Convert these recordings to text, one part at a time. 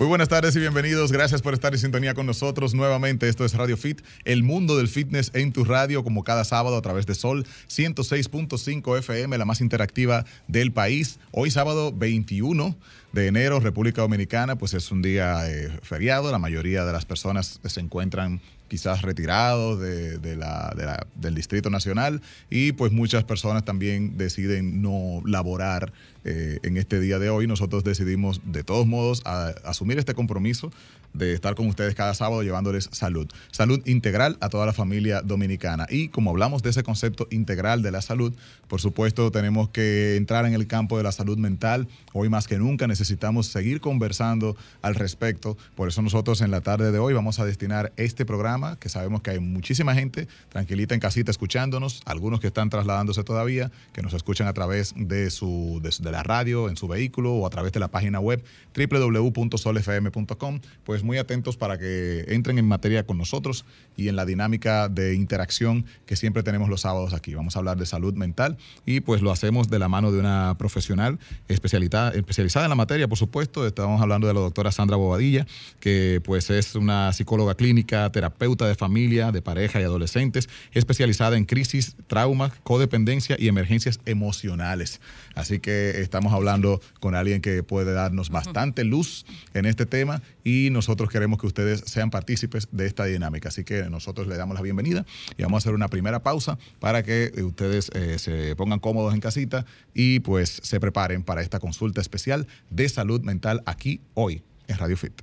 Muy buenas tardes y bienvenidos. Gracias por estar en sintonía con nosotros nuevamente. Esto es Radio Fit, el mundo del fitness en tu radio, como cada sábado a través de Sol 106.5 FM, la más interactiva del país. Hoy sábado 21 de enero, República Dominicana, pues es un día eh, feriado. La mayoría de las personas se encuentran quizás retirados de, la- de la- del Distrito Nacional y pues muchas personas también deciden no laborar eh, en este día de hoy. Nosotros decidimos de todos modos asumir este compromiso de estar con ustedes cada sábado llevándoles salud. Salud integral a toda la familia dominicana. Y como hablamos de ese concepto integral de la salud, por supuesto tenemos que entrar en el campo de la salud mental. Hoy más que nunca necesitamos seguir conversando al respecto. Por eso nosotros en la tarde de hoy vamos a destinar este programa, que sabemos que hay muchísima gente tranquilita en casita escuchándonos, algunos que están trasladándose todavía, que nos escuchan a través de, su, de, la radio, en su vehículo o a través de la página web www.solfm.com. Pues muy atentos para que entren en materia con nosotros y en la dinámica de interacción que siempre tenemos los sábados aquí. Vamos a hablar de salud mental y pues lo hacemos de la mano de una profesional especializada, especializada en la materia, por supuesto. Estamos hablando de la doctora Sandra Bobadilla, que pues es una psicóloga clínica, terapeuta de familia, de pareja y adolescentes, especializada en crisis, traumas, codependencia y emergencias emocionales. Así que estamos hablando con alguien que puede darnos bastante luz en este tema y nosotros queremos que ustedes sean partícipes de esta dinámica. Así que nosotros le damos la bienvenida y vamos a hacer una primera pausa para que eh, ustedes eh, se pongan cómodos en casita y pues se preparen para esta consulta especial de salud mental aquí hoy en Radio Fit.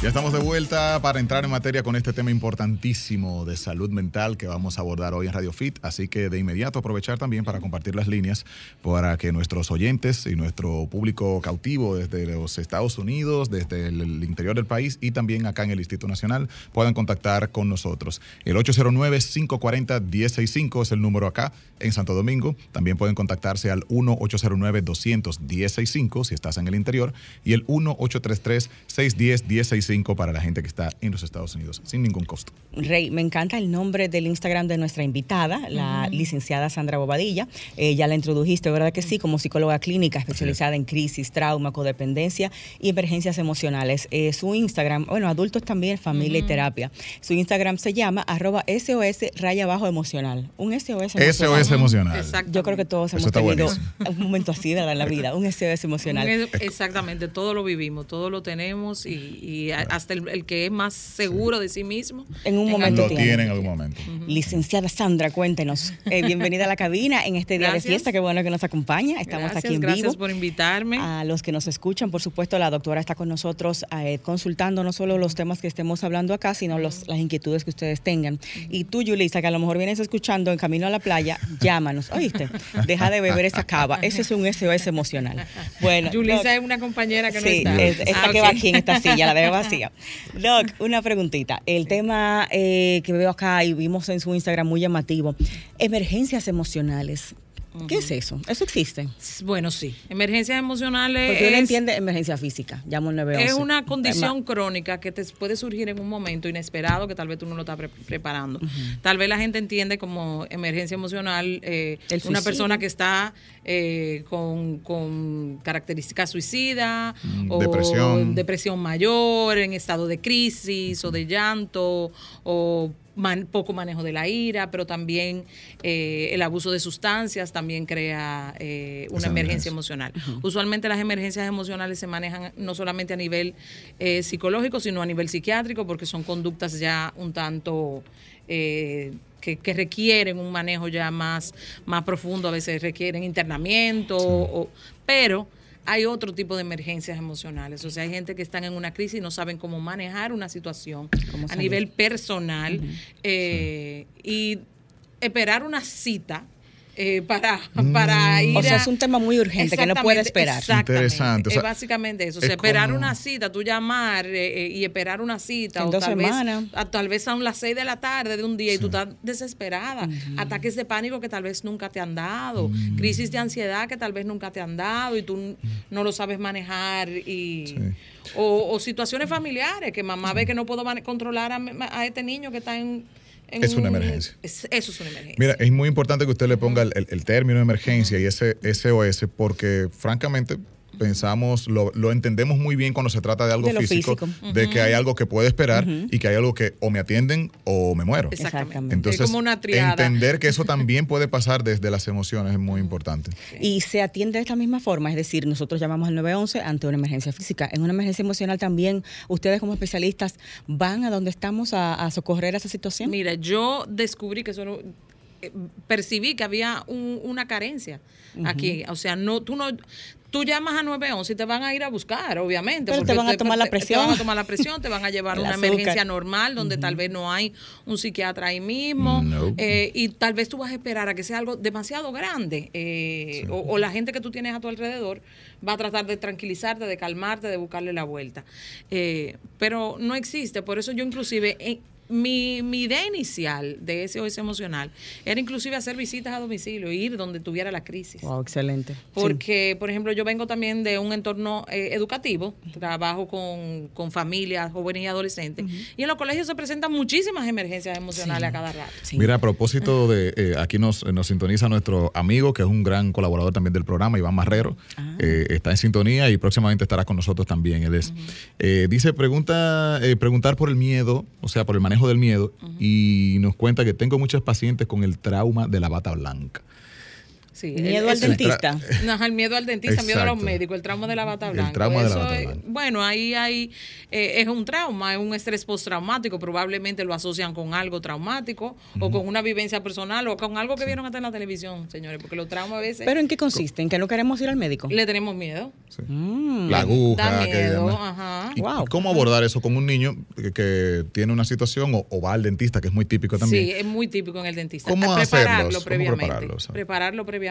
Ya estamos de vuelta para entrar en materia con este tema importantísimo de salud mental que vamos a abordar hoy en Radio Fit. Así que de inmediato aprovechar también para compartir las líneas para que nuestros oyentes y nuestro público cautivo desde los Estados Unidos, desde el, interior del país y también acá en el Instituto Nacional puedan contactar con nosotros. El 809-540-1065 es el número acá en Santo Domingo. También pueden contactarse al 1-809-200-1065 si estás en el interior y el 1-833-610-1065 para la gente que está en los Estados Unidos sin ningún costo. Rey, me encanta el nombre del Instagram de nuestra invitada, la licenciada Sandra Bobadilla. Eh, ya la introdujiste, ¿verdad que sí? Como psicóloga clínica especializada en crisis, trauma, codependencia y emergencias emocionales. Eh, su Instagram, bueno, adultos también, familia y terapia. Su Instagram se llama arroba SOS raya bajo emocional. Un SOS emocional. SOS emocional. Exacto. Yo creo que todos hemos tenido buenísimo. un momento así ¿verdad? en la vida, un SOS emocional. Exactamente, todo lo vivimos, todo lo tenemos y, hasta el, el que es más seguro de sí mismo. En un momento Lo tiene. en algún momento. Licenciada Sandra, cuéntenos. Eh, bienvenida a la cabina en este día Gracias. de fiesta. Qué bueno que nos acompaña. Estamos Gracias, aquí en gracias vivo. por invitarme. A los que nos escuchan, por supuesto, la doctora está con nosotros eh, consultando no solo los temas que estemos hablando acá, sino los, las inquietudes que ustedes tengan. Y tú, Yulisa, que a lo mejor vienes escuchando en camino a la playa, llámanos. ¿Oíste? Deja de beber esa cava. Ese es un SOS emocional. Bueno, Yulisa es una compañera que no sí, está. es- esta Ah, que va aquí en esta silla, la debe Doc, una preguntita. El tema eh, que veo acá y vimos en su Instagram muy llamativo, emergencias emocionales. ¿Qué es eso? ¿Eso existe? Bueno, sí. Emergencias emocionales Porque uno es, entiende emergencia física, llamo el 911. es una condición crónica que te puede surgir en un momento inesperado que tal vez tú no lo estás pre- preparando. Tal vez la gente entiende como emergencia emocional eh, una persona que está eh, con, con características suicidas Mm, o depresión. depresión mayor, en estado de crisis o de llanto o man- poco manejo de la ira, pero también eh, el abuso de sustancias también crea eh, una Esa emergencia emocional. Usualmente las emergencias emocionales se manejan no solamente a nivel eh, psicológico, sino a nivel psiquiátrico, porque son conductas ya un tanto que, que requieren un manejo ya más, más profundo, a veces requieren internamiento, o- pero hay otro tipo de emergencias emocionales. O sea, hay gente que están en una crisis y no saben cómo manejar una situación a nivel personal eh, y esperar una cita eh, para, para ir O sea, a- es un tema muy urgente que no puede esperar. Interesante, o sea, es básicamente eso. O es sea, esperar como- una cita, tú llamar eh, eh, y esperar una cita. En o dos tal semanas. Vez, a- tal vez son las seis de la tarde de un día y tú estás desesperada. Ataques de pánico que tal vez nunca te han dado. Mm. Crisis de ansiedad que tal vez nunca te han dado y tú n- no lo sabes manejar. y o, o situaciones familiares que mamá ve que no puedo mane- controlar a, a este niño que está en... Es una un- emergencia. es- eso es una emergencia. Mira, es muy importante que usted le ponga el, el- el término de emergencia y ese SOS porque francamente pensamos, lo, lo entendemos muy bien cuando se trata de algo De físico, físico. de que hay algo que puede esperar y que hay algo que o me atienden o me muero. Exactamente. Entonces, es como una triada. entender que eso también puede pasar desde las emociones es muy importante. Y se atiende de esta misma forma, es decir, nosotros llamamos al 911 ante una emergencia física. En una emergencia emocional también, ustedes como especialistas van a donde estamos a, a socorrer esa situación. Mira, yo descubrí que solo eh, percibí que había un- una carencia aquí. O sea, no, tú no, tú llamas a 911 y te van a ir a buscar, obviamente. Pero te van a tomar la Te presión. van a tomar la presión, te van a llevar a una azúcar. emergencia normal donde tal vez no hay un psiquiatra ahí mismo. No. eh, y tal vez tú vas a esperar a que sea algo demasiado grande. eh, o, o la gente que tú tienes a tu alrededor va a tratar de tranquilizarte, de calmarte, de buscarle la vuelta. Eh, pero no existe. Por eso yo inclusive... mi, mi idea inicial de SOS emocional era inclusive hacer visitas a domicilio, ir donde tuviera la crisis. Wow, excelente. Sí. Porque, por ejemplo, yo vengo también de un entorno eh, educativo, trabajo con, con familias, jóvenes y adolescentes, y en los colegios se presentan muchísimas emergencias emocionales a cada rato. Sí. Mira, a propósito de, eh, aquí nos, nos sintoniza nuestro amigo, que es un gran colaborador también del programa, Iván Marrero. Eh, está en sintonía y próximamente estará con nosotros también. Él es. Eh, dice, pregunta, eh, preguntar por el miedo, o sea, por el manejo del miedo, y nos cuenta que tengo muchos pacientes con el trauma de la bata blanca. Sí, Miedo el- al eso- dentista. Ajá, el miedo al dentista, miedo a los Exacto. médicos, el trauma de la bata El blanca. trauma de la Eso bata es- bueno, ahí hay, eh, es un trauma, es un estrés postraumático, probablemente lo asocian con algo traumático o con una vivencia personal o con algo que vieron hasta en la televisión, señores, porque los traumas a veces ¿Pero en qué consiste? ¿En que no queremos ir al médico? le tenemos miedo. Sí. Mm. La aguja. Da miedo, ajá. ¿Y Wow. cómo abordar eso con un niño que, que tiene una situación o, o va al dentista, que es muy típico también? Sí, es muy típico en el dentista. ¿Cómo hacerlos? prepararlo ¿Cómo? Prepararlo previamente.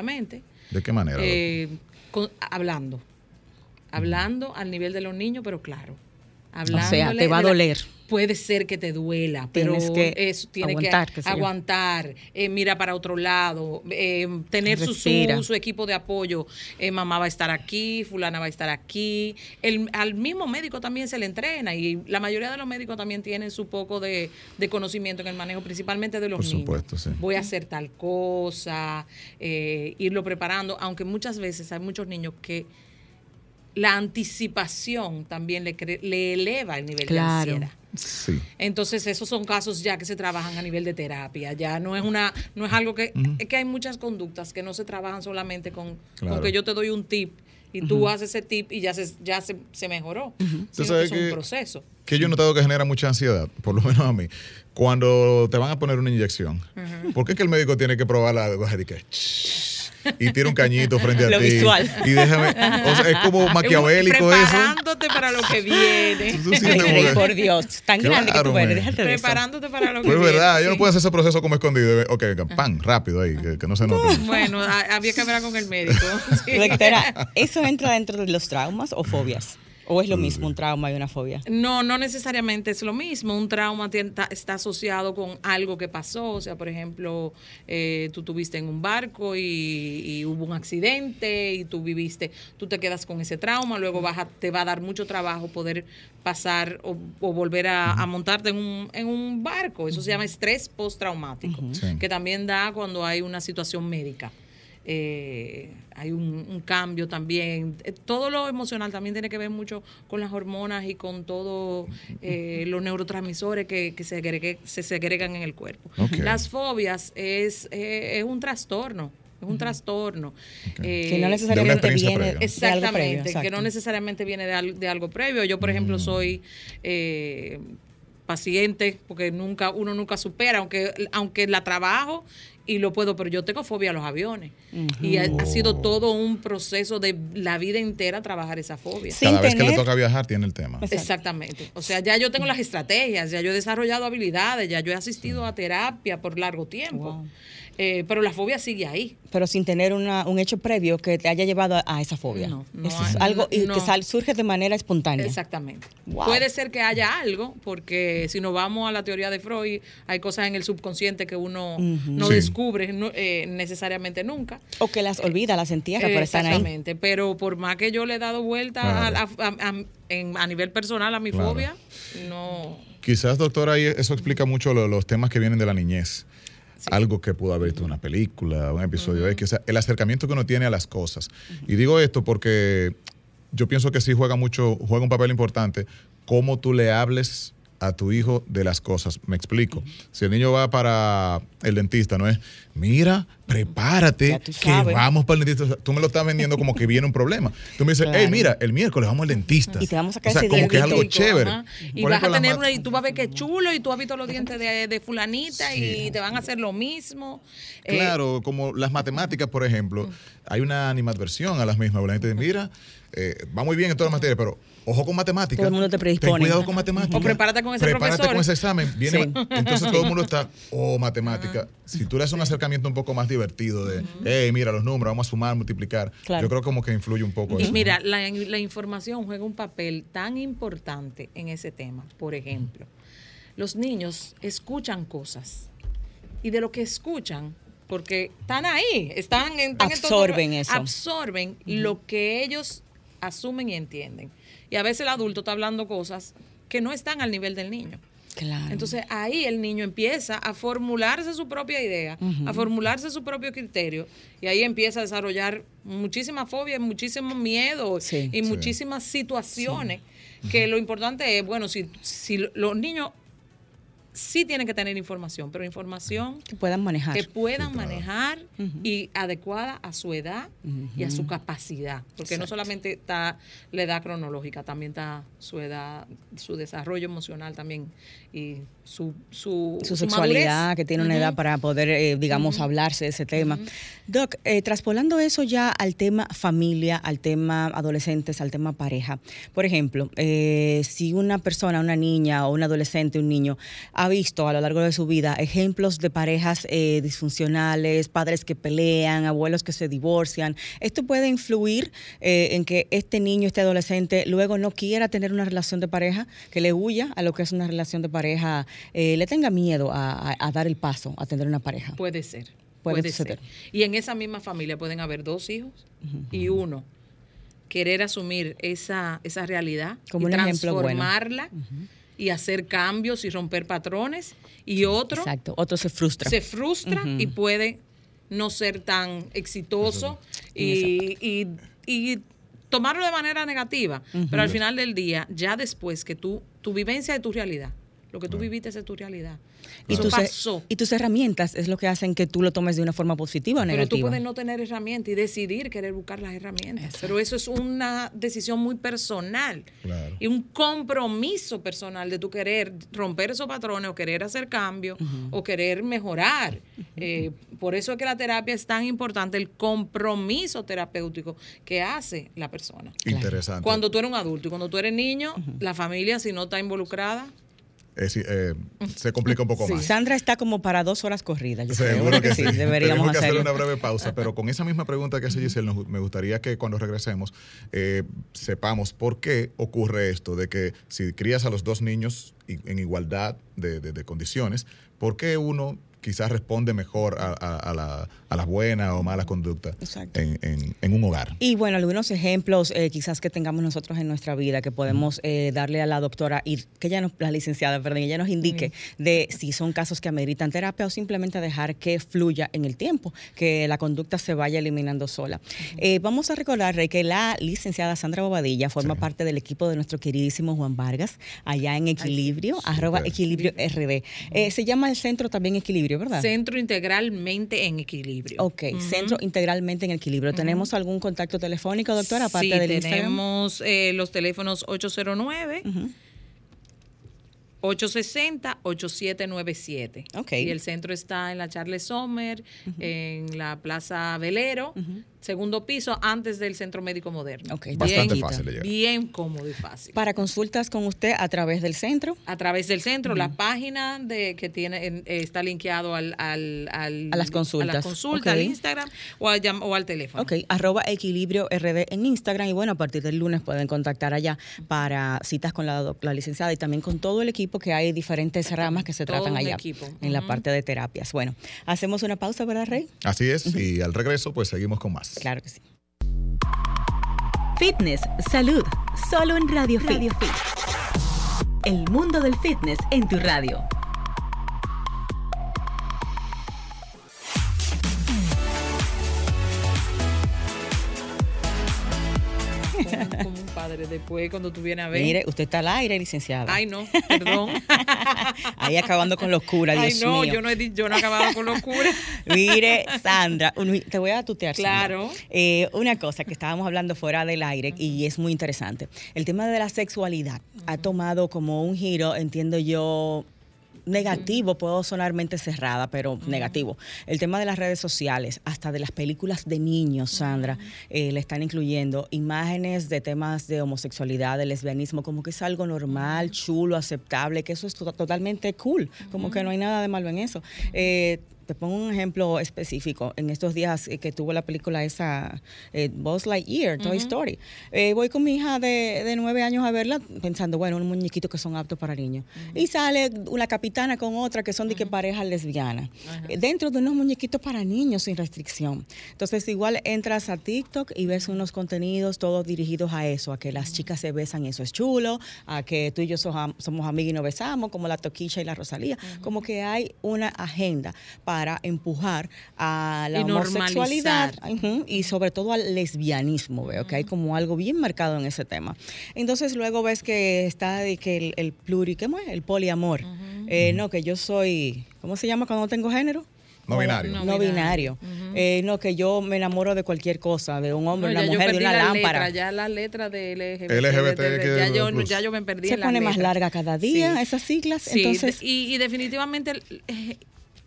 ¿De qué manera? Eh, con- hablando. Hablando al nivel de los niños, pero claro. Hablando sea, te va a doler. Puede ser que te duela, pero Tienes que tiene aguantar, que aguantar, eh, mira para otro lado, eh, tener su, su, su equipo de apoyo. Eh, mamá va a estar aquí, fulana va a estar aquí. El, al mismo médico también se le entrena y la mayoría de los médicos también tienen su poco de, de conocimiento en el manejo, principalmente de los Por niños. supuesto, sí. Voy a hacer tal cosa, eh, irlo preparando, aunque muchas veces hay muchos niños que la anticipación también le, le eleva el nivel Claro. de ansiedad. Sí. Entonces esos son casos ya que se trabajan a nivel de terapia, ya no es una, no es algo que, es que hay muchas conductas que no se trabajan solamente con, con que yo te doy un tip y tú haces ese tip y ya se, ya se, se mejoró, sino que sabes es un que- proceso. que yo he notado que genera mucha ansiedad, por lo menos a mí, cuando te van a poner una inyección. ¿Por qué es que el médico tiene que probar la que y tira un cañito frente a Lo ti? visual. Y déjame, o sea, es como maquiavélico eso. Preparándote para lo que viene. Ay, que- por Dios, tan grande que Claro, tú eres, déjate de. Preparándote para lo que Pues es viene. verdad, yo no sí. puedo hacer ese proceso como escondido. Ok, pan, rápido ahí, que, que no se note. Bueno, ha- había que hablar con el médico. Sí. Doctora, ¿eso entra dentro de los traumas o fobias? ¿O es lo mismo un trauma y una fobia? No, no necesariamente es lo mismo. Un trauma está asociado con algo que pasó. O sea, por ejemplo, eh, tú tuviste en un barco y, y hubo un accidente y tú viviste, tú te quedas con ese trauma, luego vas a- te va a dar mucho trabajo poder pasar o, o volver a, a montarte en un, en un barco. Eso se llama estrés postraumático, Sí. que también da cuando hay una situación médica. Eh, hay un, un cambio también. Eh, Todo lo emocional también tiene que ver mucho con las hormonas y con todo eh, los neurotransmisores que, que se, agregue- se segregan en el cuerpo. Las fobias es, eh, es un trastorno. Es un trastorno. Eh, Que no necesariamente viene previa. de algo Exactamente, previo. que no exacto. necesariamente viene de, al- de algo previo. Yo, por ejemplo, soy eh, paciente, porque nunca, uno nunca supera, aunque, aunque la trabajo y lo puedo, pero yo tengo fobia a los aviones. Y ha, ha sido todo un proceso de la vida entera trabajar esa fobia. Cada vez que le toca viajar tiene el tema. Exacto. Exactamente. O sea, ya yo tengo las estrategias, ya yo he desarrollado habilidades, ya yo he asistido a terapia por largo tiempo. Wow. Eh, pero la fobia sigue ahí. Pero sin tener una, un hecho previo que te haya llevado a, a esa fobia. No, no Eso es algo no. que sal- surge de manera espontánea. Exactamente. Wow. Puede ser que haya algo, porque si nos vamos a la teoría de Freud, hay cosas en el subconsciente que uno no Sí. descubre no, eh, necesariamente nunca. O que las olvida, las entierra por estar ahí. Exactamente, pero por más que yo le he dado vuelta a, Claro. a- a- a- en- a nivel personal a mi Claro. fobia, no. Quizás, doctora, eso explica mucho lo- los temas que vienen de la niñez. Algo que pudo haber visto en una película, un episodio X, o sea, el acercamiento que uno tiene a las cosas. Y digo esto porque yo pienso que sí juega mucho, juega un papel importante cómo tú le hables a tu hijo de las cosas. Me explico. Si el niño va para el dentista, no es, mira, prepárate, que vamos para el dentista. Tú me lo estás vendiendo como que viene un problema. Tú me dices, hey, Claro. mira, el miércoles vamos al dentista. Y te vamos a sacar O sea, ese como que es algo chévere. Ajá. Y Por vas ejemplo, a tener una, y tú vas a ver que chulo y tú has visto los dientes de, de fulanita Sí. y te van a hacer lo mismo. Eh, Claro, como las matemáticas, por ejemplo, hay una animadversión a las mismas. La gente dice, mira, eh, va muy bien en todas las materias, pero ojo con matemáticas. Todo el mundo te predispone. Ten cuidado con matemáticas. O prepárate con ese Prepárate profesor. con ese examen. Viene, Sí. Entonces todo el mundo está, oh, matemática. Si tú le haces un acercamiento un poco más divertido de, hey, mira los números, vamos a sumar, multiplicar. Claro. Yo creo como que influye un poco Y eso. mira, la, la información juega un papel tan importante en ese tema. Por ejemplo, los niños escuchan cosas y de lo que escuchan, porque están ahí, están en, están en todo- Absorben eso. absorben lo que ellos asumen y entienden. Y a veces el adulto está hablando cosas que no están al nivel del niño. Claro. Entonces ahí el niño empieza a formularse su propia idea, a formularse su propio criterio y ahí empieza a desarrollar muchísima fobia, muchísimo miedo Sí. y Sí. muchísimas situaciones que lo importante es, bueno, si, si los niños sí tienen que tener información, pero información que puedan manejar. que puedan Sí, claro. manejar y adecuada a su edad y a su capacidad, porque no solamente está la edad cronológica, también está su edad, su desarrollo emocional también y su su, su su sexualidad, madurez. que tiene una edad para poder, eh, digamos, hablarse de ese tema. Doc, eh, traspolando eso ya al tema familia, al tema adolescentes, al tema pareja. Por ejemplo, eh, si una persona, una niña o un adolescente, un niño, ha visto a lo largo de su vida ejemplos de parejas eh, disfuncionales, padres que pelean, abuelos que se divorcian, esto puede influir eh, en que este niño, este adolescente, luego no quiera tener una relación de pareja, que le huya a lo que es una relación de pareja, eh, le tenga miedo a, a- a dar el paso a tener una pareja. Puede ser. Puede Puede, ser. Y en esa misma familia pueden haber dos hijos y uno querer asumir esa, esa realidad Como y un ejemplo bueno. transformarla y hacer cambios y romper patrones y otro Exacto. Otro se frustra. se frustra y puede no ser tan exitoso y, y- y tomarlo de manera negativa. Pero al final del día, ya después que tú, tu vivencia es tu realidad, lo que tú viviste es tu realidad. y, Eso tus, pasó. y tus herramientas es lo que hacen que tú lo tomes de una forma positiva o Pero tú negativa. puedes no tener herramientas y decidir querer buscar las herramientas. Pero eso es una decisión muy personal. Claro. Y un compromiso personal de tu querer romper esos patrones o querer hacer cambios o querer mejorar. Eh, por eso es que la terapia es tan importante, el compromiso terapéutico que hace la persona. Interesante. Cuando tú eres un adulto y cuando tú eres niño, la familia, si no está involucrada, Eh, sí, eh, se complica un poco Sí. más. Sandra está como para dos horas corridas. Yo creo. Seguro que sí. Deberíamos Tenemos que hacerlo. una breve pausa, pero con esa misma pregunta que hace Giselle, nos- me gustaría que cuando regresemos eh, sepamos por qué ocurre esto, de que si crías a los dos niños en igualdad de, de- de condiciones, ¿por qué uno quizás responde mejor a, a- a la- a las buenas o malas conductas Exacto. en, en- en un hogar? Y bueno, algunos ejemplos eh, quizás que tengamos nosotros en nuestra vida que podemos eh, darle a la doctora y que ella nos, la licenciada, perdón, ella nos indique de si son casos que ameritan terapia o simplemente dejar que fluya en el tiempo, que la conducta se vaya eliminando sola. Eh, vamos a recordar, Rey, que la licenciada Sandra Bobadilla forma Sí. parte del equipo de nuestro queridísimo Juan Vargas, allá en Equilibrio, arroba. Equilibrio RD. Eh, se llama el centro también Equilibrio, ¿verdad? centro integralmente en equilibrio. Ok, centro integralmente en equilibrio. ¿Tenemos algún contacto telefónico, doctora, aparte sí, del Instagram? tenemos eh, los teléfonos 809 Ujú. 860-8797. Ok. Y el centro está en la Charles Sommer, en la Plaza Velero, segundo piso antes del Centro Médico Moderno. Ok, Bastante bien. fácil de llegar. Bien cómodo y fácil. Para consultas con usted a través del centro. a través del centro, la página de que tiene en- eh, está linkeado al, al, al- A las consultas. a las consultas, al Instagram o al, llam- o al teléfono. Ok, arroba equilibrio RD en Instagram y bueno, a partir del lunes pueden contactar allá para citas con la, la licenciada y también con todo el equipo que hay diferentes ramas que se Todo tratan allá equipo. en la parte de terapias. Bueno, hacemos una pausa, ¿verdad, Rey? Así es, y al regreso, pues seguimos con más. Claro que sí. Fitness, salud, solo en Radio Fit. El mundo del fitness en tu radio. Como, como un padre después cuando tú vienes a ver. Mire, usted está al aire, licenciada. Ay, no, perdón. Ahí acabando con locura, Dios Ay, no, mío. yo no, he, yo no he acabado con locura. Mire, Sandra, un- te voy a tutear. Claro. Eh, una cosa que estábamos hablando fuera del aire y es muy interesante. El tema de la sexualidad ha tomado como un giro, entiendo yo, negativo, puedo sonar mente cerrada, pero negativo. El tema de las redes sociales, hasta de las películas de niños, Sandra, eh, le están incluyendo imágenes de temas de homosexualidad, de lesbianismo, como que es algo normal, chulo, aceptable, que eso es to- totalmente cool, como que no hay nada de malo en eso. Eh, te pongo un ejemplo específico. En estos días eh, que tuvo la película esa, eh, Buzz Lightyear, Toy Story, eh, voy con mi hija de, de nueve años a verla pensando, bueno, un muñequito que son aptos para niños. Y sale una capitana con otra que son de que parejas lesbianas. Eh, Dentro de unos muñequitos para niños sin restricción. Entonces, igual entras a TikTok y ves unos contenidos todos dirigidos a eso, a que las chicas se besan y eso es chulo, a que tú y yo soja- somos amigas y nos besamos, como la Toquilla y la Rosalía. Como que hay una agenda para empujar a la Y homosexualidad y sobre todo al lesbianismo, veo que hay como algo bien marcado en ese tema. Entonces luego ves que está de que el, el pluri, ¿qué más? El poliamor. Eh, no, que yo soy, ¿cómo se llama cuando no tengo género? No binario. No, No binario. Eh, no, que yo me enamoro de cualquier cosa, de un hombre, No, una mujer, de una la lámpara. letra, ya la letra de LGBT. LGBT, de- de- que- ya, yo, ya yo me perdí Se en pone más larga cada día Sí. esas siglas. Sí, Entonces, de- y, y definitivamente, eh,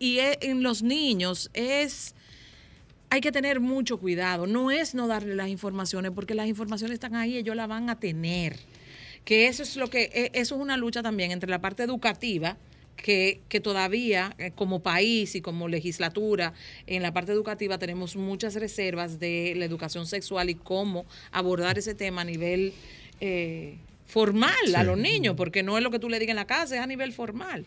y e- en los niños es, hay que tener mucho cuidado. No es no darle las informaciones, porque las informaciones están ahí, ellos las van a tener. Que eso es lo que, e- eso es una lucha también entre la parte educativa, que, que todavía eh, como país y como legislatura en la parte educativa tenemos muchas reservas de la educación sexual y cómo abordar ese tema a nivel eh, formal a los niños, porque no es lo que tú le digas en la casa, es a nivel formal.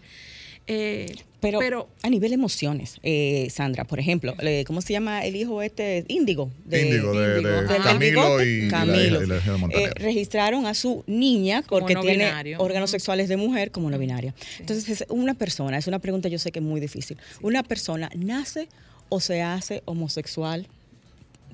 Eh, pero, pero a nivel emociones, eh, Sandra, por ejemplo, eh, ¿cómo se llama el hijo este? Índigo. Índigo, de, Índigo, de Camilo y, y la Camilo. y la de Montaner. Eh, registraron a su niña porque no tiene binario. órganos sexuales de mujer como no binaria. Entonces, es una persona, es una pregunta yo sé que es muy difícil. ¿Una persona nace o se hace homosexual?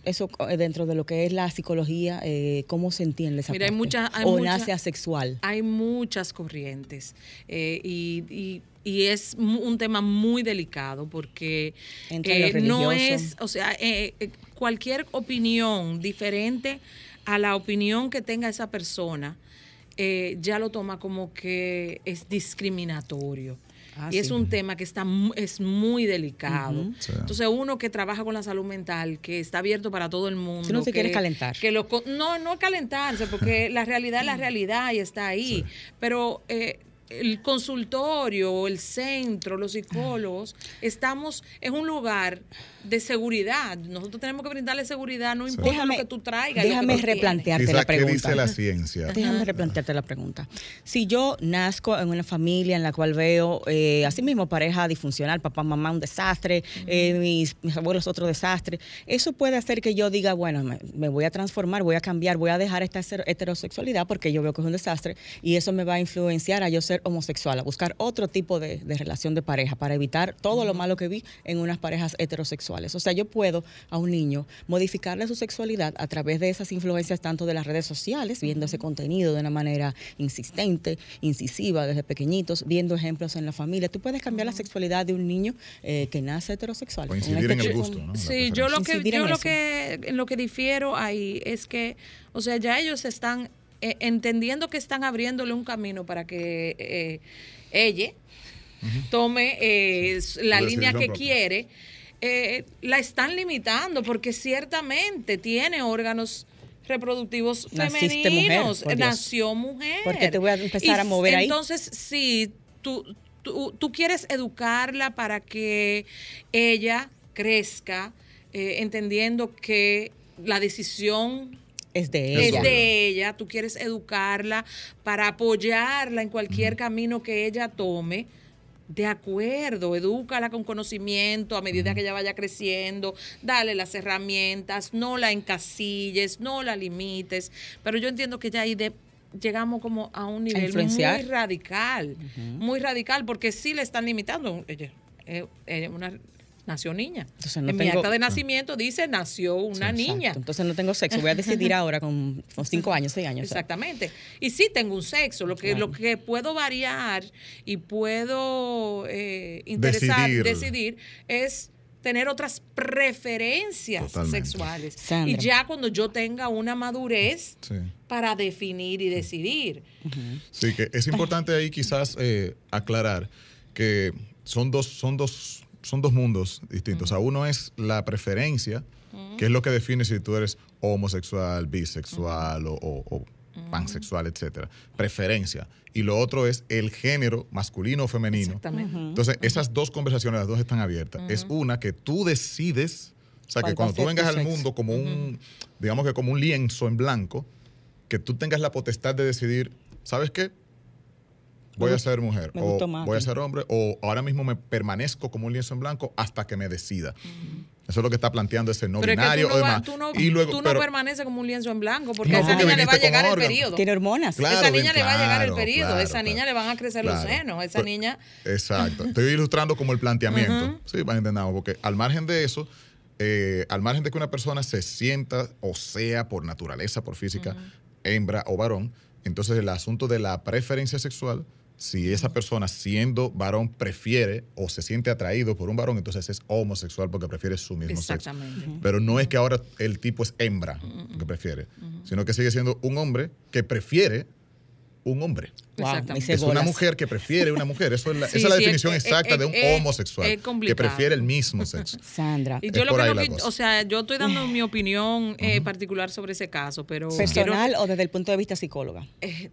Eso dentro de lo que es la psicología, eh, ¿cómo se entiende esa Mira, hay parte? mucha- hay o mucha- nace asexual. hay muchas corrientes eh, y, y- y es mu- un tema muy delicado porque eh, no es, o sea, eh, eh, cualquier opinión diferente a la opinión que tenga esa persona eh, ya lo toma como que es discriminatorio. Ah, y es un tema que está mu- es muy delicado. Sí. Entonces, uno que trabaja con la salud mental, que está abierto para todo el mundo. Si no se que- quiere calentar. que lo no, no calentarse, porque la realidad es la realidad y está ahí. Pero eh, el consultorio, el centro, los psicólogos, estamos, es un lugar de seguridad. Nosotros tenemos que brindarle seguridad, no importa Déjame- lo que tú traigas. déjame tú replantearte Quizá, la ¿qué pregunta. dice la ciencia? Déjame replantearte la pregunta. Si yo nazco en una familia en la cual veo, eh, así mismo, pareja disfuncional, papá, mamá, un desastre, eh, mis, mis abuelos otro desastre, eso puede hacer que yo diga, bueno, me, me voy a transformar, voy a cambiar, voy a dejar esta heter- heterosexualidad porque yo veo que es un desastre y eso me va a influenciar a yo ser homosexual, a buscar otro tipo de, de relación de pareja para evitar todo lo malo que vi en unas parejas heterosexuales. O sea, yo puedo a un niño modificarle su sexualidad a través de esas influencias tanto de las redes sociales, viendo ese contenido de una manera insistente, incisiva desde pequeñitos, viendo ejemplos en la familia. Tú puedes cambiar la sexualidad de un niño eh, que nace heterosexual. O incidir este en el gusto, Sí, yo lo que en yo lo eso. que en lo que difiero ahí es que, o sea, ya ellos están eh, entendiendo que están abriéndole un camino para que eh, ella tome eh, la línea que propia. quiere. eh, la están limitando porque ciertamente tiene órganos reproductivos Naciste femeninos, mujer, nació mujer. Porque te voy a empezar a mover ahí. Entonces, sí, tú, tú, tú quieres educarla para que ella crezca eh, entendiendo que la decisión Es de es ella. de ella, tú quieres educarla para apoyarla en cualquier camino que ella tome. De acuerdo, edúcala con conocimiento a medida que ella vaya creciendo, dale las herramientas, no la encasilles, no la limites, pero yo entiendo que ya ahí de- llegamos como a un nivel muy radical, muy radical, porque sí le están limitando. Ella, eh, ella una, nació niña. Entonces no en mi tengo- acta de nacimiento dice nació una niña. Entonces no tengo sexo. Voy a decidir ahora con, con cinco años, seis años. o sea. Exactamente. Y sí tengo un sexo, lo que, Claro. lo que puedo variar y puedo eh, interesar, Decidir. decidir. es tener otras preferencias Totalmente. sexuales. Sandra. Y ya cuando yo tenga una madurez Sí. para definir y decidir. Sí, que es importante ahí quizás eh, aclarar que son dos, son dos, son dos mundos distintos. O sea, uno es la preferencia, que es lo que define si tú eres homosexual, bisexual o, o- o pansexual, etcétera. Preferencia. Y lo otro es el género masculino o femenino. Exactamente. Entonces, esas dos conversaciones, las dos están abiertas. Es una que tú decides, o sea, que ¿Cuál va cuando tú vengas al mundo como un, digamos que como un lienzo en blanco, que tú tengas la potestad de decidir, ¿sabes qué? Voy a ser mujer, me o gustó más voy a ser hombre, o ahora mismo me permanezco como un lienzo en blanco hasta que me decida. Eso es lo que está planteando ese no Pero es que binario tú o no, va- demás. tú no, y luego, tú no pero- permaneces como un lienzo en blanco porque No, a esa porque niña le va a llegar el periodo. Tiene hormonas. Claro, esa niña le va a llegar el periodo, claro, esa niña claro. le van a crecer los senos, esa Pues, niña... Exacto. Estoy ilustrando como el planteamiento. Ujú. Sí, para entendernos, porque al margen de eso, eh, al margen de que una persona se sienta o sea por naturaleza, por física, hembra o varón, entonces el asunto de la preferencia sexual, si esa persona siendo varón prefiere o se siente atraído por un varón, entonces es homosexual porque prefiere su mismo sexo. Exactamente. Pero no es que ahora el tipo es hembra que prefiere, sino que sigue siendo un hombre que prefiere un hombre. Wow, Es una mujer que prefiere una mujer. Eso es la, Sí, esa es la sí, definición es- exacta es- de un es- homosexual. es que prefiere el mismo sexo. Sandra. Y Es yo lo por que o sea, yo estoy dando mi opinión eh, particular sobre ese caso, pero ¿Personal quiero- o desde el punto de vista psicóloga? eh,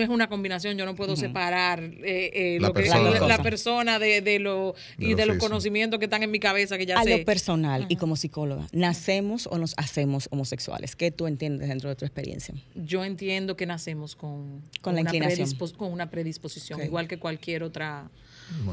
es una combinación, yo no puedo separar eh, eh, La lo que persona. la, persona de, de lo De y lo de los conocimientos que están en mi cabeza que ya a sé. lo personal y como psicóloga, ¿nacemos o nos hacemos homosexuales? ¿Qué tú entiendes dentro de tu experiencia? yo entiendo que nacemos con, Con la una inclinación. predispos- con una predisposición, igual que cualquier otra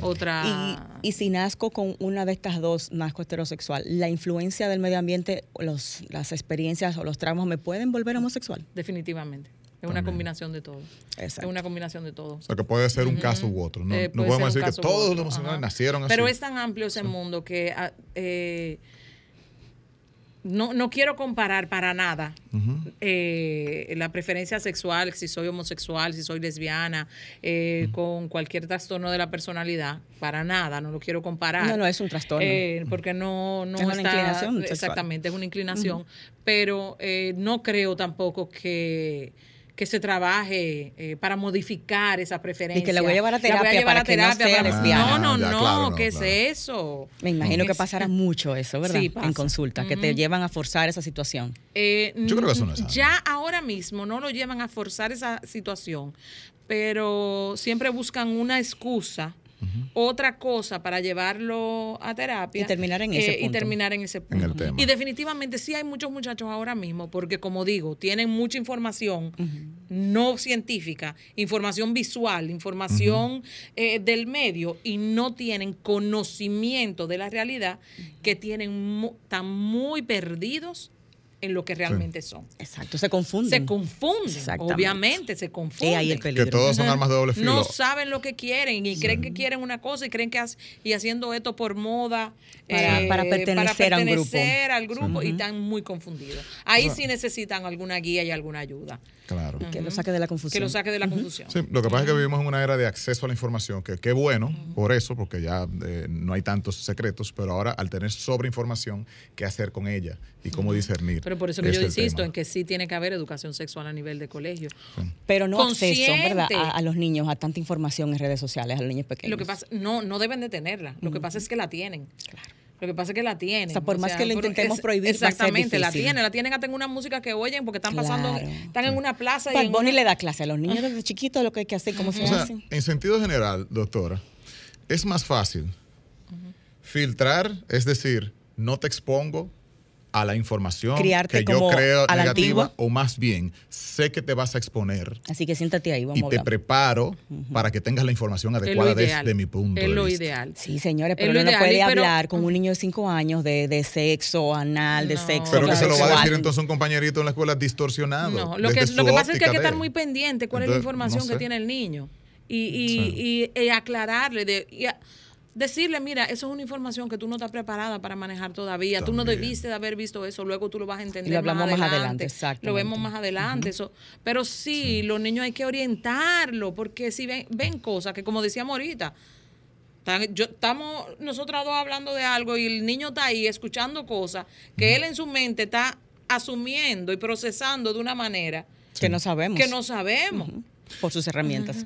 otra Y, y si nazco con una de estas dos, nazco heterosexual, ¿la influencia del medio ambiente, los, las experiencias o los traumas me pueden volver homosexual? definitivamente. Es una combinación de todo. Exacto. Es una combinación de todo. O sea, que puede ser un caso u otro. No, Eh, no podemos decir que todos los homosexuales ajá. nacieron así. Pero es tan amplio ese mundo que ah, eh, no, no quiero comparar para nada eh, la preferencia sexual, si soy homosexual, si soy lesbiana, eh, con cualquier trastorno de la personalidad. Para nada, no lo quiero comparar. No, no, es un trastorno. Eh, porque no, no Es una inclinación sexual. Exactamente, es una inclinación. Pero eh, no creo tampoco que que se trabaje eh, para modificar esa preferencia. Y que la voy a llevar a La voy terapia llevar para a que no terapia sea para- lesbiana. No, no, Ah, ya, no, claro, no, ¿qué claro. es eso? Me imagino que Es- pasará mucho eso, ¿verdad? Sí, pasa. En consulta, que te llevan a forzar esa situación. Eh, Yo creo que eso no es. Ya ahora mismo no lo llevan a forzar esa situación, pero siempre buscan una excusa, otra cosa para llevarlo a terapia. Y terminar en ese Y punto. terminar en ese En punto. el tema. Y definitivamente sí hay muchos muchachos ahora mismo, porque como digo, tienen mucha información no científica, información visual, información eh, del medio y no tienen conocimiento de la realidad que tienen mu- están muy perdidos en lo que realmente son. Exacto, se confunden. Se confunden, obviamente se confunden. ahí el Que peligro. todos son armas de doble filo. No saben lo que quieren y creen que quieren una cosa y creen que y haciendo esto por moda Para- para pertenecer a un grupo. pertenecer al grupo y están muy confundidos. Ahí sí necesitan alguna guía y alguna ayuda Claro. Que lo saque de la confusión. que lo saque de la confusión. Sí, lo que pasa es que vivimos en una era de acceso a la información, que qué bueno por eso, porque ya eh, no hay tantos secretos, pero ahora al tener sobreinformación, ¿qué hacer con ella y cómo discernir? Pero por eso que yo insisto tema. en que sí tiene que haber educación sexual a nivel de colegio. Pero no acceso, ¿verdad? Consciente. A, a los niños, a tanta información en redes sociales, a los niños pequeños. Lo que pasa, no, no deben de tenerla. Lo que pasa es que la tienen. Lo que pasa es que la tienen. O sea, por más que lo intentemos prohibir, va a ser Exactamente, la tienen. La tienen hasta en una música que oyen porque están pasando, Claro. están en una plaza. y Bad Bunny una- le da clase a los niños desde chiquitos lo que hay que hacer, cómo se O sea, en sentido general, doctora, es más fácil filtrar, es decir, no te expongo a la información Criarte que yo creo a negativa, antigua. o más bien, sé que te vas a exponer Así que siéntate ahí, vamos y a te preparo para que tengas la información adecuada desde mi punto Es de lo vista. ideal. Sí, señores, Es pero uno no ideal, puede pero- hablar con un niño de 5 años de, de sexo anal, de No. sexo Pero que se lo va a decir entonces un compañerito en la escuela distorsionado. No, lo que, lo que pasa es que hay que estar muy pendiente cuál es la información no que tiene el niño y, y, Sí. y- y aclararle, de, y a- decirle, mira, eso es una información que tú no estás preparada para manejar todavía, tú no debiste de haber visto eso, luego tú lo vas a entender Y lo hablamos más más adelante, adelante, exactamente. lo vemos más adelante, eso, pero sí, los niños hay que orientarlo, porque si ven, ven cosas que como decíamos ahorita, yo, estamos nosotros dos hablando de algo y el niño está ahí escuchando cosas que él en su mente está asumiendo y procesando de una manera Que no sabemos. que no sabemos. Por sus herramientas.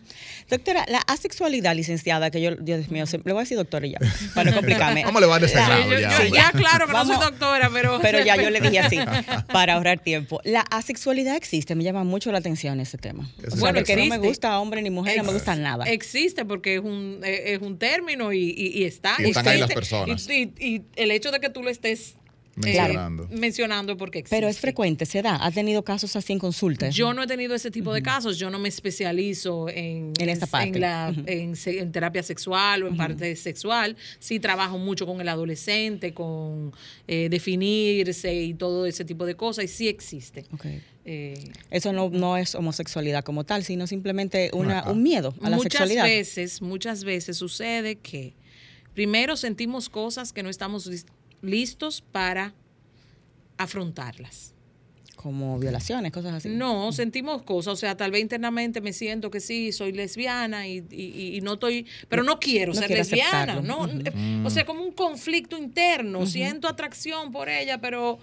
Doctora, la asexualidad, licenciada, que yo, Dios mío, se- le voy a decir doctora ya, para no complicarme. ¿Cómo le va de ese La- grado Sí, yo- ya, ya, claro que no soy doctora, pero... Pero ya yo le dije así, para ahorrar tiempo. La asexualidad existe, me llama mucho la atención ese tema. O sea, Bueno, porque no me gusta hombre ni mujer, no me gusta nada. Existe porque es un, es un término y, y- y está. Y están ahí las personas. Y, y- y el hecho de que tú lo estés eh, Mencionando. mencionando porque existe. Pero es frecuente, se da. ¿Ha tenido casos así en consulta? Yo no he tenido ese tipo de casos. Yo no me especializo en, En esta parte. la- en se- en terapia sexual o en parte sexual. Sí trabajo mucho con el adolescente, con eh, definirse y todo ese tipo de cosas. Y sí existe. Ok. Eh, Eso no, no es homosexualidad como tal, sino simplemente una, un miedo a la muchas sexualidad. veces, muchas veces sucede que primero sentimos cosas que no estamos listos para afrontarlas. Como violaciones, cosas así. No, sentimos cosas, o sea, tal vez internamente me siento que sí, soy lesbiana y, y- y no estoy, pero no quiero no ser quiero lesbiana, aceptarlo. ¿no? Eh, O sea, como un conflicto interno, siento atracción por ella, pero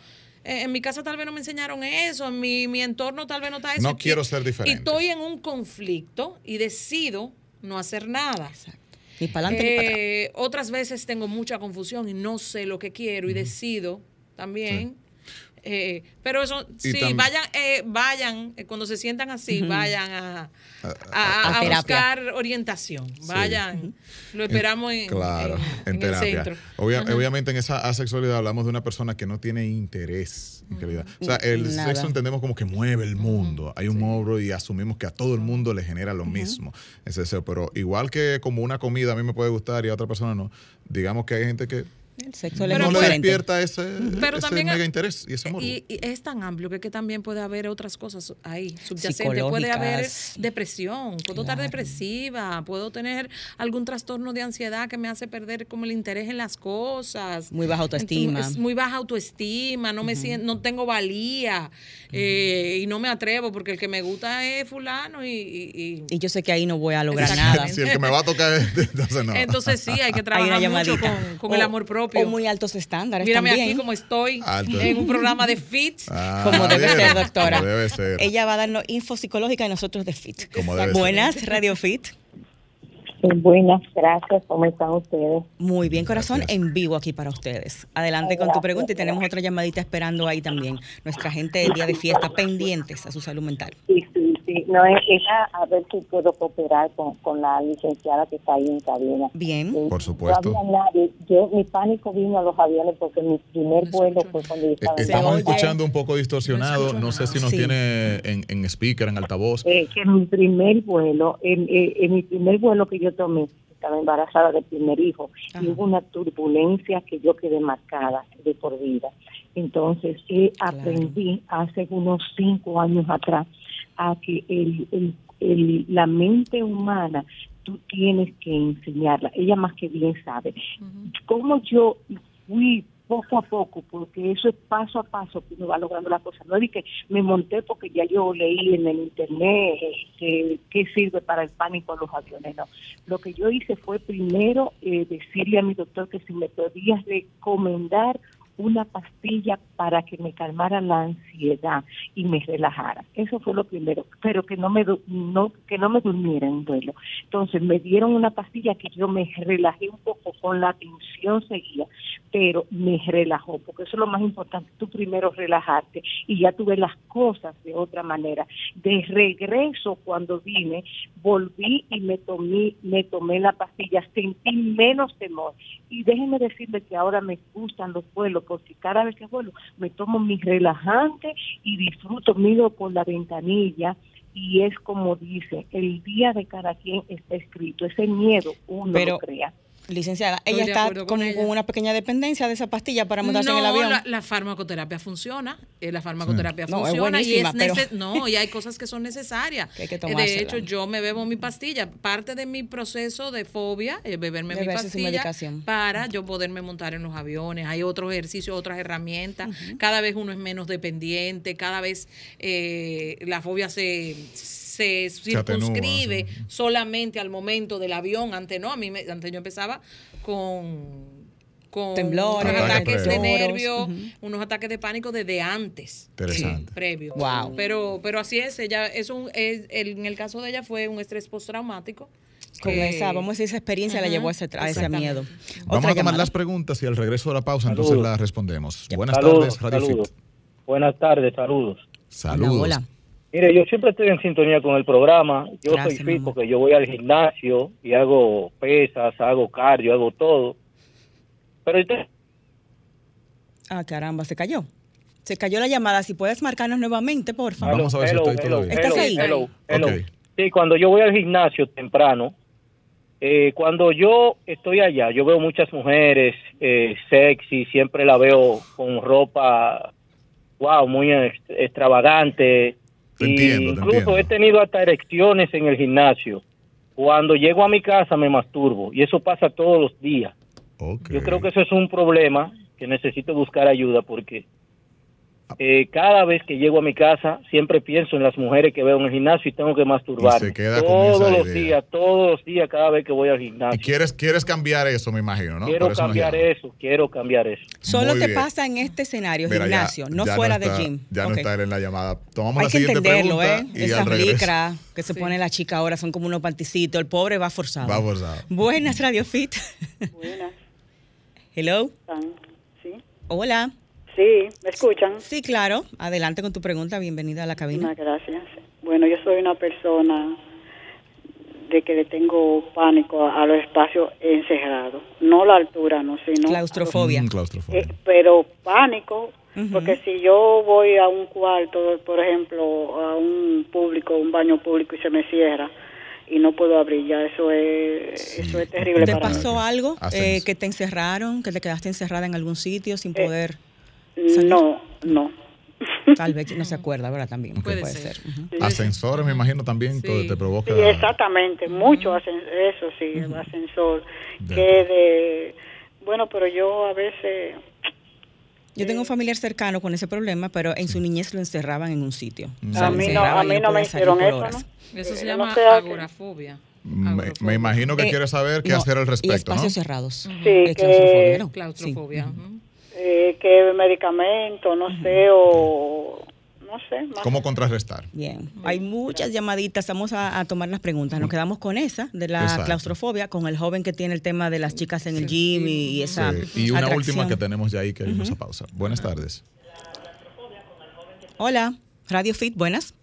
eh, en mi casa tal vez no me enseñaron eso, en mi, mi entorno tal vez no está eso. No y- quiero ser Y diferente. estoy en un conflicto y decido no hacer nada. Exacto. Ni para adelante ni para atrás. Eh, otras veces tengo mucha confusión y no sé lo que quiero y decido también. Eh, pero eso, Y sí, vayan, eh, vayan, eh, cuando se sientan así, vayan a, a- a a terapia. buscar orientación. Vayan, lo esperamos en, Claro, en- en, en el terapia. centro. Obvia- Ajá. Obviamente en esa asexualidad hablamos de una persona que no tiene interés en realidad. O sea, el Nada. sexo entendemos como que mueve el mundo. Hay un obro y asumimos que a todo el mundo le genera lo mismo. Ese deseo. Pero igual que como una comida a mí me puede gustar y a otra persona no, digamos que hay gente que El sexo Pero no le despierta ese, Pero ese también mega interés y ese amor. Y, y es tan amplio que, que también puede haber otras cosas ahí, subyacentes. Puede haber depresión, puedo estar depresiva, puedo tener algún trastorno de ansiedad que me hace perder como el interés en las cosas. Muy baja autoestima. Entonces, muy baja autoestima, no me siento, no tengo valía eh, y no me atrevo porque el que me gusta es fulano y- y- y Y yo sé que ahí no voy a lograr nada. si el que me va a tocar es- entonces no. entonces sí, hay que trabajar mucho con, el O- amor propio. O muy altos estándares Mírame también. aquí como estoy Alto. en un programa de fit. Ah, como debe bien, ser, doctora. Como debe ser. Ella va a darnos info psicológica y nosotros de FIT. Como debe ser. Buenas, Radio FIT. Buenas, gracias. ¿Cómo están ustedes? Muy bien, corazón, Gracias. en vivo aquí para ustedes. Adelante con tu pregunta y tenemos gracias. otra llamadita esperando ahí también. Nuestra gente el día de fiesta pendientes a su salud mental. Sí, sí, sí. No, es era a ver si puedo cooperar con, con la licenciada que está ahí en cabina. Bien. Eh, Por supuesto. No nadie. Yo, mi pánico vino a los aviones porque mi primer No vuelo fue cuando yo Eh, estaba en Estamos escuchando un poco distorsionado. No No sé si nos Sí. tiene en, en speaker, en altavoz. Eh, que en mi primer vuelo, en, eh, en mi primer vuelo que yo tomé, estaba embarazada del primer hijo Ajá. y hubo una turbulencia que yo quedé marcada de por vida. Entonces, eh, Claro. aprendí hace unos cinco años atrás a que el, el- el- la mente humana tú tienes que enseñarla. Ella más que bien sabe. Cómo yo fui poco a poco, porque eso es paso a paso que uno va logrando las cosas. No es que me monté porque ya yo leí en el internet este, qué sirve para el pánico a los aviones. No, lo que yo hice fue primero eh, decirle a mi doctor que si me podía recomendar una pastilla para que me calmara la ansiedad y me relajara. Eso fue lo primero, pero que no me no que no me durmiera en un vuelo. Entonces me dieron una pastilla que yo me relajé un poco con la atención seguida, pero me relajó, porque eso es lo más importante, tú primero relajarte y ya tuve las cosas de otra manera. De regreso, cuando vine, volví y me tomé, me tomé la pastilla, sentí menos temor. Y déjenme decirle que ahora me gustan los vuelos, porque cada vez que vuelo me tomo mi relajante y disfruto, miro por la ventanilla y es como dice, el día de cada quien está escrito, ese miedo uno lo crea. Licenciada, ella está con, una pequeña dependencia de esa pastilla para montarse en el avión. La, la farmacoterapia funciona, eh, la farmacoterapia funciona y es no y hay cosas que son necesarias. Que hay que de hecho, yo me bebo mi pastilla. Parte de mi proceso de fobia es beberme mi pastilla para yo poderme montar en los aviones. Hay otros ejercicios, otras herramientas. Cada vez uno es menos dependiente, cada vez eh, la fobia se se circunscribe solamente al momento del avión. Antes no, a mí antes yo empezaba con con temblores, ataques de nervio, unos ataques de pánico desde antes. Interesante. previo. Wow. Pero, pero así es, ella, es un, es, en el caso de ella fue un estrés postraumático. Con esa, vamos a decir, esa experiencia la llevó a ese, a ese miedo. Vamos a tomar las preguntas y al regreso de la pausa entonces las respondemos. Buenas tardes, Radio Fit. Buenas tardes, saludos. Saludos. hola. Mire, yo siempre estoy en sintonía con el programa. Yo soy fit porque yo voy al gimnasio y hago pesas, hago cardio, hago todo. Pero usted... Ah, caramba, se cayó. Se cayó la llamada. Si puedes marcarnos nuevamente, por favor. Vamos a ver si estoy todo bien. ¿Estás ahí? Sí, cuando yo voy al gimnasio temprano, eh, cuando yo estoy allá, yo veo muchas mujeres eh, sexy, siempre la veo con ropa, wow, muy extravagante, incluso he tenido hasta erecciones en el gimnasio. Cuando llego a mi casa me masturbo y eso pasa todos los días. Yo creo que eso es un problema que necesito buscar ayuda porque eh, cada vez que llego a mi casa siempre pienso en las mujeres que veo en el gimnasio y tengo que masturbarme. todos los días, todos los días, cada vez que voy al gimnasio. Y quieres, quieres cambiar eso, me imagino, ¿no? Quiero cambiar eso, quiero cambiar eso. Solo te pasa en este escenario, gimnasio, no fuera de gym. Ya no está él en la llamada. Tomamos Hay la siguiente pregunta ¿eh? Esas licras que se pone la chica ahora son como unos panticitos. El pobre va forzado. Va forzado. Buenas, Radio Fit. Buenas. Hello. Sí. Hola. Sí, ¿me escuchan? Sí, claro. Adelante con tu pregunta. Bienvenida a la cabina. Muchas gracias. Bueno, yo soy una persona de que le tengo pánico a, los espacios encerrados. No la altura, no, sino... Claustrofobia. Mm, claustrofobia. Eh, pero pánico, porque si yo voy a un cuarto, por ejemplo, a un público, un baño público y se me cierra, y no puedo abrir ya eso es eso es terrible ¿Te pasó algo eh, que te encerraron que te quedaste encerrada en algún sitio sin eh, poder no, no. Tal vez no se acuerda, ¿verdad? También puede, ser. Ascensores, me imagino también te provoca. Sí, exactamente, mucho eso sí, el ascensor. Que de. Bueno, pero yo a veces. Yo tengo un familiar cercano con ese problema, pero en su niñez lo encerraban en un sitio. a mí no, a mí no, me hicieron eso, ¿no? Eso se llama agorafobia. Me, imagino que eh, quiere saber qué hacer al respecto. Y espacios cerrados. Sí, que... claustrofobia. Eh, qué medicamento, no sé, o no sé. ¿Cómo contrarrestar? Bien, hay muchas llamaditas, vamos a, tomar las preguntas. Nos quedamos con esa, de la claustrofobia, con el joven que tiene el tema de las chicas en el gym y, esa. Y una última que tenemos ya ahí que vimos a pausa. Buenas tardes. Hola, Radio Fit, buenas.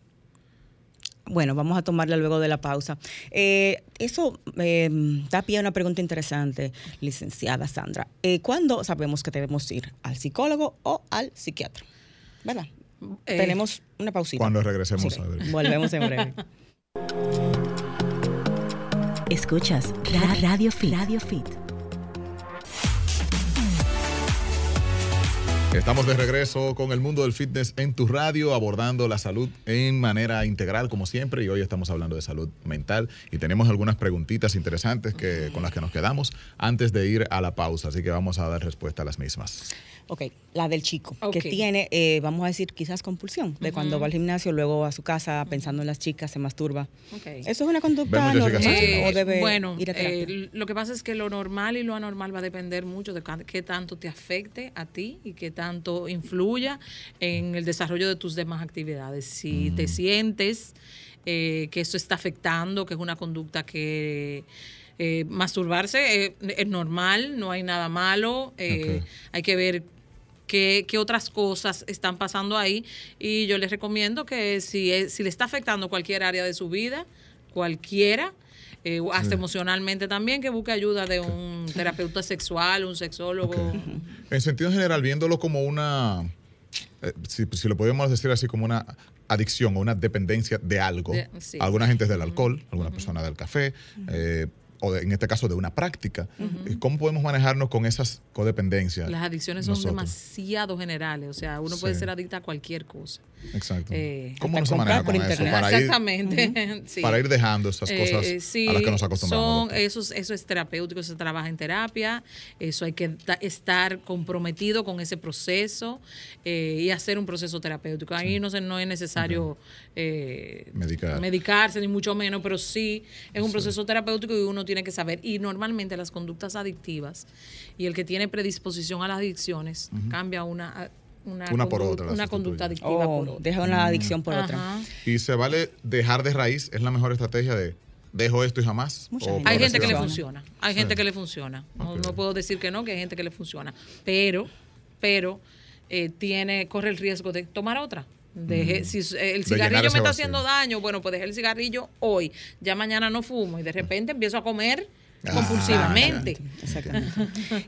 Bueno, vamos a tomarla luego de la pausa. Eh, eso eh, da pie a una pregunta interesante, licenciada Sandra. Eh, ¿Cuándo sabemos que debemos ir al psicólogo o al psiquiatra? ¿Verdad? Eh, Tenemos una pausita. Cuando regresemos a ver. Volvemos en breve. Escuchas Radio Fit. Radio Fit. Estamos de regreso con el mundo del fitness en tu radio, abordando la salud en manera integral, como siempre, y hoy estamos hablando de salud mental. Y tenemos algunas preguntitas interesantes que, con las que nos quedamos antes de ir a la pausa, así que vamos a dar respuesta a las mismas. Ok, la del chico, que tiene, eh, vamos a decir, quizás compulsión, de cuando va al gimnasio, luego a su casa pensando en las chicas, se masturba. ¿Eso es una conducta normal o debe bueno, ir a eh, lo que pasa es que lo normal y lo anormal va a depender mucho de qué tanto te afecte a ti y qué tanto influya en el desarrollo de tus demás actividades. Si te mm. sientes eh, que eso está afectando, que es una conducta que Eh, masturbarse eh, es normal, no hay nada malo. Hay que ver qué, qué otras cosas están pasando ahí. Y yo les recomiendo que si, si le está afectando cualquier área de su vida, cualquiera, eh, hasta emocionalmente también, que busque ayuda de un terapeuta sexual, un sexólogo. En sentido general, viéndolo como una, eh, si, si lo podemos decir así, como una adicción o una dependencia de algo. De- sí. Alguna gente es del alcohol, alguna persona del café, eh, o de- en este caso de una práctica. Eh, ¿Cómo podemos manejarnos con esas codependencias? Las adicciones son nosotros? demasiado generales, o sea, uno puede Sí. ser adicta a cualquier cosa. Exacto. Eh, ¿Cómo hasta no se maneja comprar por con eso? internet. Para ir, Exactamente. sí. para ir dejando esas Eh, cosas eh, sí, a las que nos acostumbramos. son- eso, es- eso es terapéutico, se trabaja en terapia, eso hay que ta- estar comprometido con ese proceso eh, y hacer un proceso terapéutico. Ahí no, se, no es necesario eh, Medicar. medicarse, ni mucho menos, pero sí es un proceso terapéutico y uno tiene que saber. Y normalmente las conductas adictivas y el que tiene predisposición a las adicciones cambia una, una, Una por otra una conducta adictiva Oh, por otra. deja una adicción por otra. ¿Y se vale dejar de raíz? ¿Es la mejor estrategia de dejo esto y jamás? Mucha ¿O gente. Hay gente que le funciona, hay Sí. gente que le funciona. No, puedo decir que no, que hay gente que le funciona, pero, pero eh, tiene, corre el riesgo de tomar otra. Deje, si eh, el Mm. Cigarrillo me está vacío. haciendo daño, bueno, pues dejé el cigarrillo hoy, ya mañana no fumo y de repente empiezo a comer Ah, compulsivamente. Exactamente.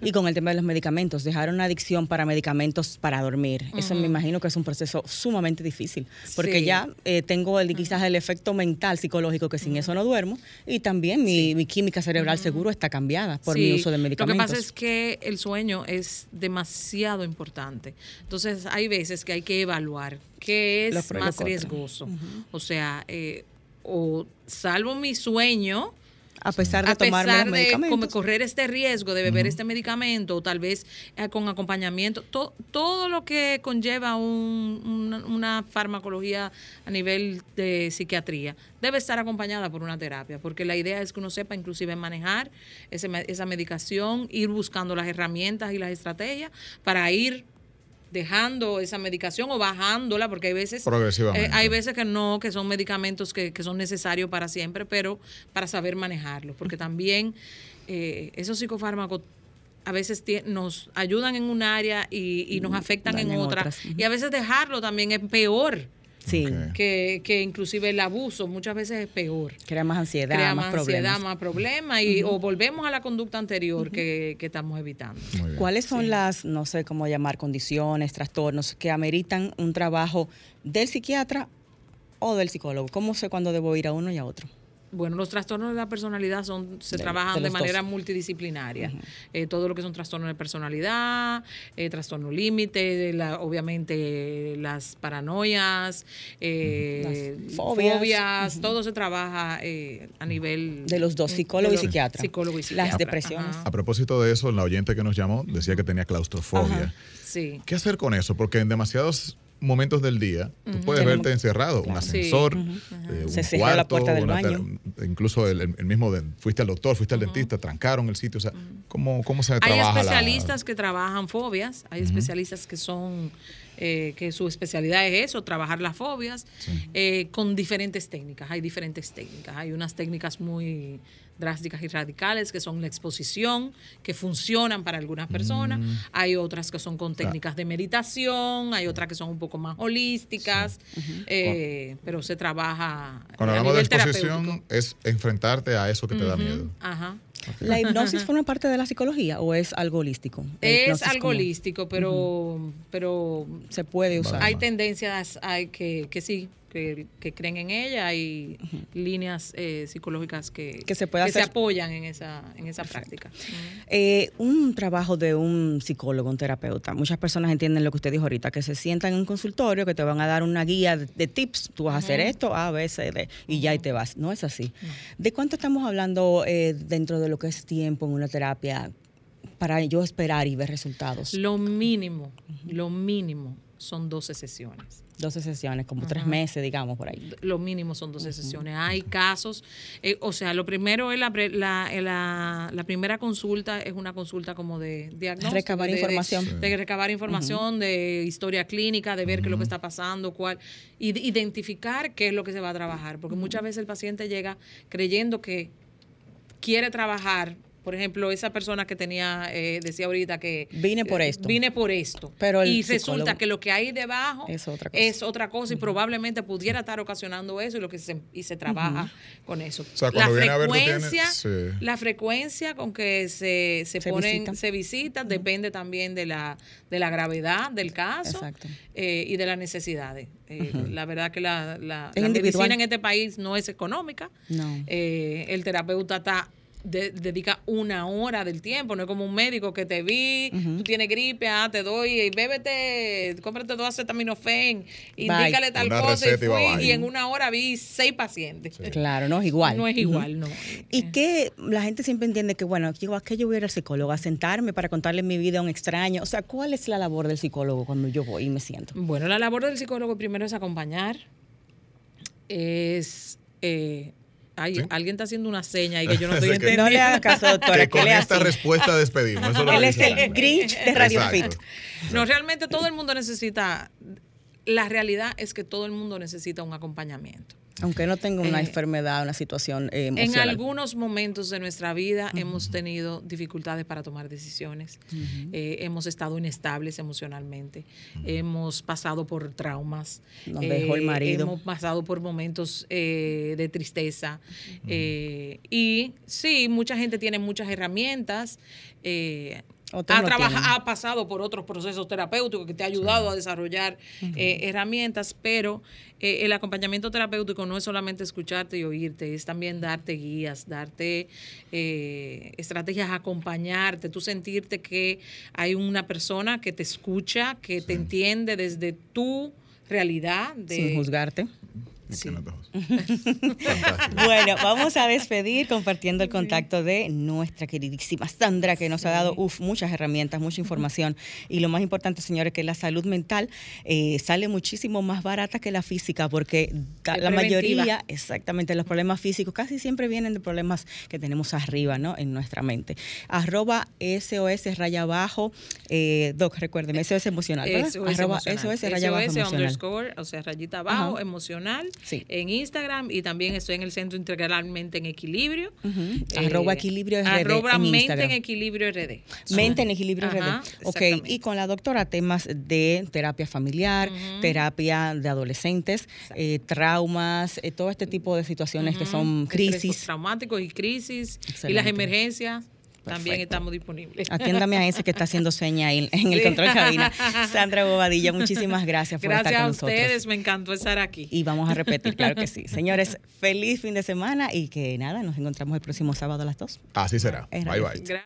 Y con el tema de los medicamentos, dejar una adicción para medicamentos para dormir. Eso me imagino que es un proceso sumamente difícil, porque Sí. ya eh, tengo el, quizás el efecto mental, psicológico, que sin eso no duermo, y también mi, mi química cerebral seguro está cambiada por mi Sí, uso de medicamentos. Lo que pasa es que el sueño es demasiado importante. Entonces, hay veces que hay que evaluar qué es más riesgoso. O sea, eh, o salvo mi sueño a pesar de a tomarme pesar de como medicamentos. correr este riesgo de beber este medicamento o tal vez eh, con acompañamiento, to- todo lo que conlleva un- una, una farmacología a nivel de psiquiatría debe estar acompañada por una terapia, porque la idea es que uno sepa inclusive manejar ese esa medicación, ir buscando las herramientas y las estrategias para ir dejando esa medicación o bajándola, porque hay veces eh, hay veces que no, que son medicamentos que, que son necesarios para siempre, pero para saber manejarlos, porque también eh, esos psicofármacos a veces nos ayudan en un área y, y nos afectan en otra, otras. Y a veces dejarlo también es peor Sí, que, que inclusive el abuso, muchas veces es peor crea más ansiedad, crea más, más problemas. ansiedad, más problemas y o volvemos a la conducta anterior que, que estamos evitando. ¿Cuáles son las, no sé cómo llamar, condiciones, trastornos que ameritan un trabajo del psiquiatra o del psicólogo? ¿Cómo sé cuándo debo ir a uno y a otro? Bueno, los trastornos de la personalidad son se De- trabajan de de, los dos. manera multidisciplinaria. Eh, todo lo que son trastornos de personalidad, eh, trastorno límite, la- obviamente las paranoias, eh, Las fobias. fobias, todo se trabaja eh, a nivel De los dos, psicólogo y psiquiatra. Psicólogo y Las depresiones. Ajá. A propósito de eso, la oyente que nos llamó decía que tenía claustrofobia. Ajá. Sí. ¿Qué hacer con eso? Porque en demasiados momentos del día tú puedes verte encerrado, un ascensor, eh, un Se cerró la cuarto, puerta del baño. incluso el, el mismo, de- fuiste al doctor, fuiste al dentista, trancaron el sitio, o sea, ¿cómo, cómo se Hay trabaja la- especialistas que trabajan fobias, hay especialistas que son, eh, que su especialidad es eso, trabajar las fobias, eh, con diferentes técnicas. Hay diferentes técnicas. Hay unas técnicas muy drásticas y radicales que son la exposición, que funcionan para algunas personas. Mm. Hay otras que son con técnicas de meditación, hay otras que son un poco más holísticas, eh, pero se trabaja Cuando a hablamos de exposición es enfrentarte a eso que te da miedo. Ajá. ¿La hipnosis forma parte de la psicología o es algo holístico? Es algo como- holístico, pero, pero Se puede usar. hay Vale. tendencias hay que, que sí, que, que creen en ella, hay líneas eh, psicológicas que, Que se puede hacer- apoyan en esa, en esa práctica. Eh, un trabajo de un psicólogo, un terapeuta. Muchas personas entienden lo que usted dijo ahorita, que se sientan en un consultorio, que te van a dar una guía de, de tips. Tú vas a hacer esto, A, B, C, D, y ya y te vas. No es así. ¿De cuánto estamos hablando eh, dentro de lo que es tiempo en una terapia para yo esperar y ver resultados? Lo mínimo, lo mínimo son 12 sesiones. 12 sesiones, como tres meses, digamos, por ahí. Lo mínimo son 12 sesiones. Hay casos, eh, o sea, lo primero es la, pre- la, eh, la, la primera consulta, es una consulta como de diagnóstico. Recabar de- de- información. De, recabar información, de historia clínica, de ver qué es lo que está pasando, cuál, y de identificar qué es lo que se va a trabajar. Porque muchas veces el paciente llega creyendo que quiere trabajar por ejemplo, esa persona que tenía, eh, decía ahorita que... Vine por esto. Vine por esto. Pero y resulta que lo que hay debajo es otra cosa, y probablemente pudiera estar ocasionando eso y, lo que se, y se trabaja con eso. la, frecuencia, la frecuencia con que se, se, ponen, se visitan, depende también de la, de la gravedad del caso eh, y de las necesidades. Eh, la verdad que la, la, medicina en este país no es económica. No. el terapeuta está dedica una hora del tiempo, no es como un médico que te vi, tú tienes gripe, ah, te doy, y bébete, cómprate dos acetaminofén, indícale tal cosa y fui, y, en una hora vi seis pacientes. Claro, no es igual. No es igual, no. Y que la gente siempre entiende que, bueno, yo, ¿a qué yo voy a ir al psicólogo? A sentarme para contarle mi vida a un extraño. O sea, ¿cuál es la labor del psicólogo cuando yo voy y me siento? Bueno, la labor del psicólogo primero es acompañar, es... Eh, Ay, alguien está haciendo una seña y que yo no estoy entendiendo. No le hagas caso, doctora. Que con esta respuesta despedimos. Él es el Grinch de Radio Fit. No, realmente todo el mundo necesita. La realidad es que todo el mundo necesita un acompañamiento. Aunque no tenga una eh, enfermedad, una situación eh, En algunos momentos de nuestra vida hemos tenido dificultades para tomar decisiones, eh, hemos estado inestables emocionalmente, hemos pasado por traumas, Nos dejó el marido. hemos pasado por momentos de tristeza. Y sí, mucha gente tiene muchas herramientas ha, ha pasado por otros procesos terapéuticos que te ha ayudado a desarrollar eh, herramientas, pero eh, el acompañamiento terapéutico no es solamente escucharte y oírte, es también darte guías, darte eh, estrategias, acompañarte, tú sentirte que hay una persona que te escucha, que te entiende desde tu realidad. Sin juzgarte. bueno, vamos a despedir compartiendo el contacto de nuestra queridísima Sandra, que nos ha dado muchas herramientas, mucha información. Y lo más importante, señores, que la salud mental eh, sale muchísimo más barata que la física, porque la mayoría, exactamente, los problemas físicos casi siempre vienen de problemas que tenemos arriba, ¿no? En nuestra mente. Arroba SOS raya abajo, eh, Doc, recuérdeme, SOS emocional. SOS Arroba SOS raya abajo. Underscore, o sea, rayita abajo, emocional en Instagram y también estoy en el Centro Integralmente en Equilibrio. Eh, arroba Equilibrio RD. Arroba en Mente en Equilibrio RD. Mente en Equilibrio RD. Ok, y con la doctora temas de terapia familiar, terapia de adolescentes, eh, traumas, eh, todo este tipo de situaciones que son crisis. Traumáticos y crisis y las emergencias. También estamos disponibles. Atiéndame a ese que está haciendo seña ahí en el control cabina. Sandra Bobadilla, muchísimas gracias por estar con nosotros. Gracias a ustedes, me encantó estar aquí. Y vamos a repetir, claro que sí. Señores, feliz fin de semana y que nada, nos encontramos el próximo sábado a las 2. Así será. Bye bye.